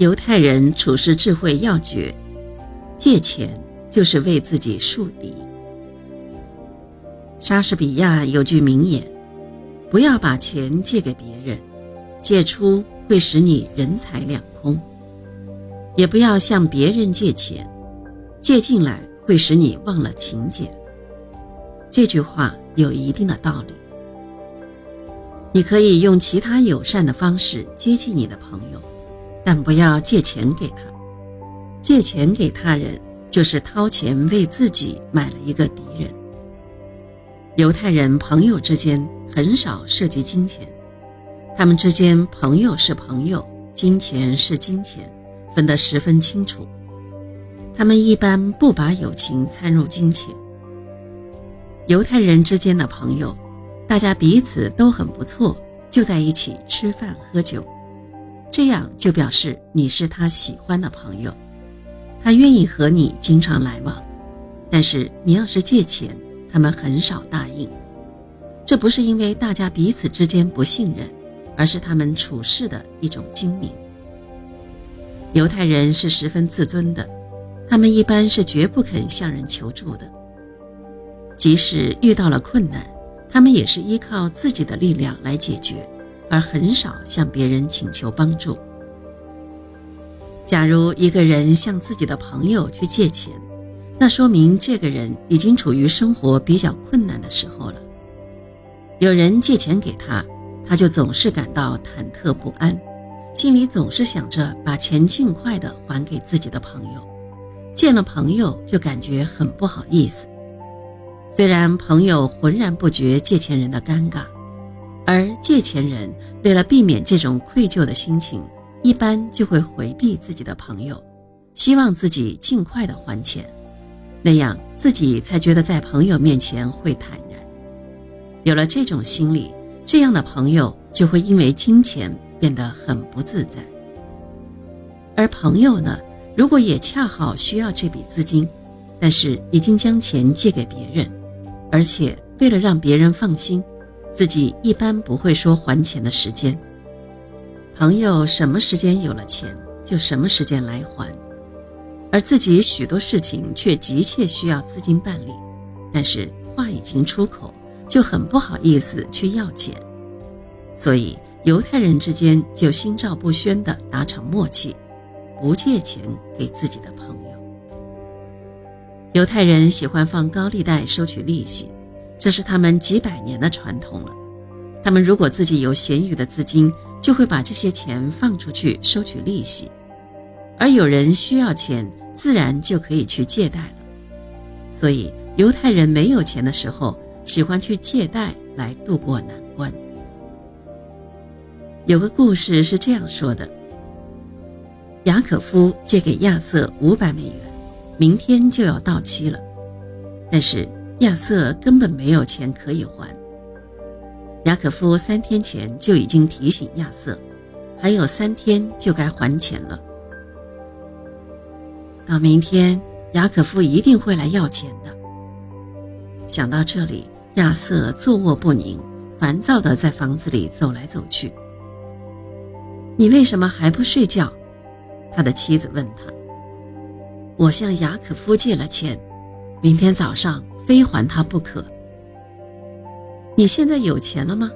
犹太人处事智慧要诀：借钱就是为自己树敌。莎士比亚有句名言：“不要把钱借给别人，借出会使你人财两空；也不要向别人借钱，借进来会使你忘了勤俭。”这句话有一定的道理。你可以用其他友善的方式接近你的朋友。但不要借钱给他，借钱给他人就是掏钱为自己买了一个敌人。犹太人朋友之间很少涉及金钱，他们之间朋友是朋友，金钱是金钱，分得十分清楚。他们一般不把友情掺入金钱。犹太人之间的朋友，大家彼此都很不错，就在一起吃饭喝酒。这样就表示你是他喜欢的朋友，他愿意和你经常来往。但是你要是借钱，他们很少答应。这不是因为大家彼此之间不信任，而是他们处事的一种精明。犹太人是十分自尊的，他们一般是绝不肯向人求助的。即使遇到了困难，他们也是依靠自己的力量来解决。而很少向别人请求帮助。假如一个人向自己的朋友去借钱，那说明这个人已经处于生活比较困难的时候了。有人借钱给他，他就总是感到忐忑不安，心里总是想着把钱尽快的还给自己的朋友。见了朋友就感觉很不好意思，虽然朋友浑然不觉借钱人的尴尬。而借钱人为了避免这种愧疚的心情，一般就会回避自己的朋友，希望自己尽快的还钱，那样自己才觉得在朋友面前会坦然。有了这种心理，这样的朋友就会因为金钱变得很不自在。而朋友呢，如果也恰好需要这笔资金，但是已经将钱借给别人，而且为了让别人放心。自己一般不会说还钱的时间，朋友什么时间有了钱就什么时间来还，而自己许多事情却急切需要资金办理，但是话已经出口，就很不好意思去要钱，所以犹太人之间就心照不宣地达成默契，不借钱给自己的朋友。犹太人喜欢放高利贷收取利息。这是他们几百年的传统了。他们如果自己有闲余的资金，就会把这些钱放出去收取利息；而有人需要钱，自然就可以去借贷了。所以，犹太人没有钱的时候，喜欢去借贷来渡过难关。有个故事是这样说的：雅可夫借给亚瑟五百美元，明天就要到期了，但是。亚瑟根本没有钱可以还。雅可夫三天前就已经提醒亚瑟，还有三天就该还钱了。到明天，雅可夫一定会来要钱的。想到这里，亚瑟坐卧不宁，烦躁地在房子里走来走去。你为什么还不睡觉？他的妻子问他。我向雅可夫借了钱，明天早上。非还他不可。你现在有钱了吗？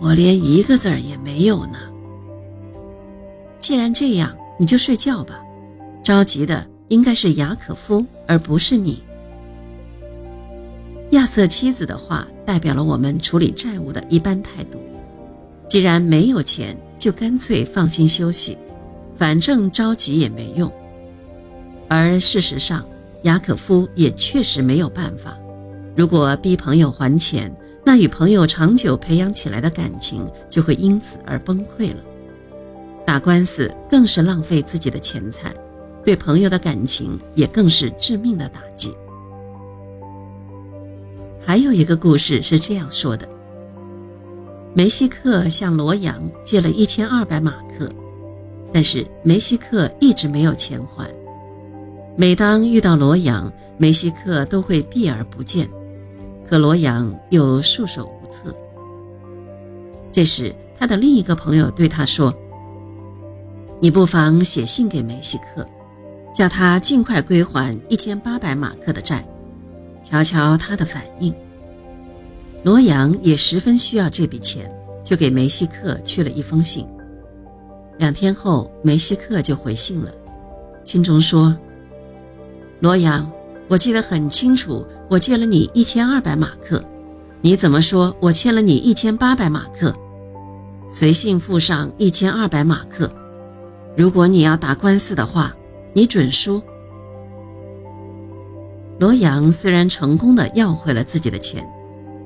我连一个字儿也没有呢。既然这样，你就睡觉吧。着急的应该是雅可夫，而不是你。亚瑟妻子的话代表了我们处理债务的一般态度。既然没有钱，就干脆放心休息，反正着急也没用。而事实上，雅可夫也确实没有办法。如果逼朋友还钱，那与朋友长久培养起来的感情就会因此而崩溃了。打官司更是浪费自己的钱财，对朋友的感情也更是致命的打击。还有一个故事是这样说的：梅西克向罗阳借了一千二百马克，但是梅西克一直没有钱还。每当遇到罗阳，梅西克都会避而不见，可罗阳又束手无策。这时，他的另一个朋友对他说：“你不妨写信给梅西克，叫他尽快归还一千八百马克的债，瞧瞧他的反应。”罗阳也十分需要这笔钱，就给梅西克去了一封信。两天后，梅西克就回信了，信中说：“罗阳，我记得很清楚，我借了你一千二百马克，你怎么说我欠了你一千八百马克？随信附上一千二百马克。如果你要打官司的话，你准输。”罗阳虽然成功的要回了自己的钱，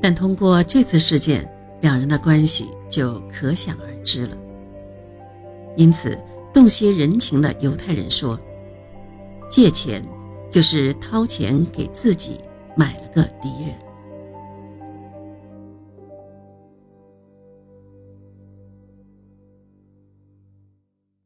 但通过这次事件，两人的关系就可想而知了。因此，洞悉人情的犹太人说：“借钱就是掏钱给自己买了个敌人。”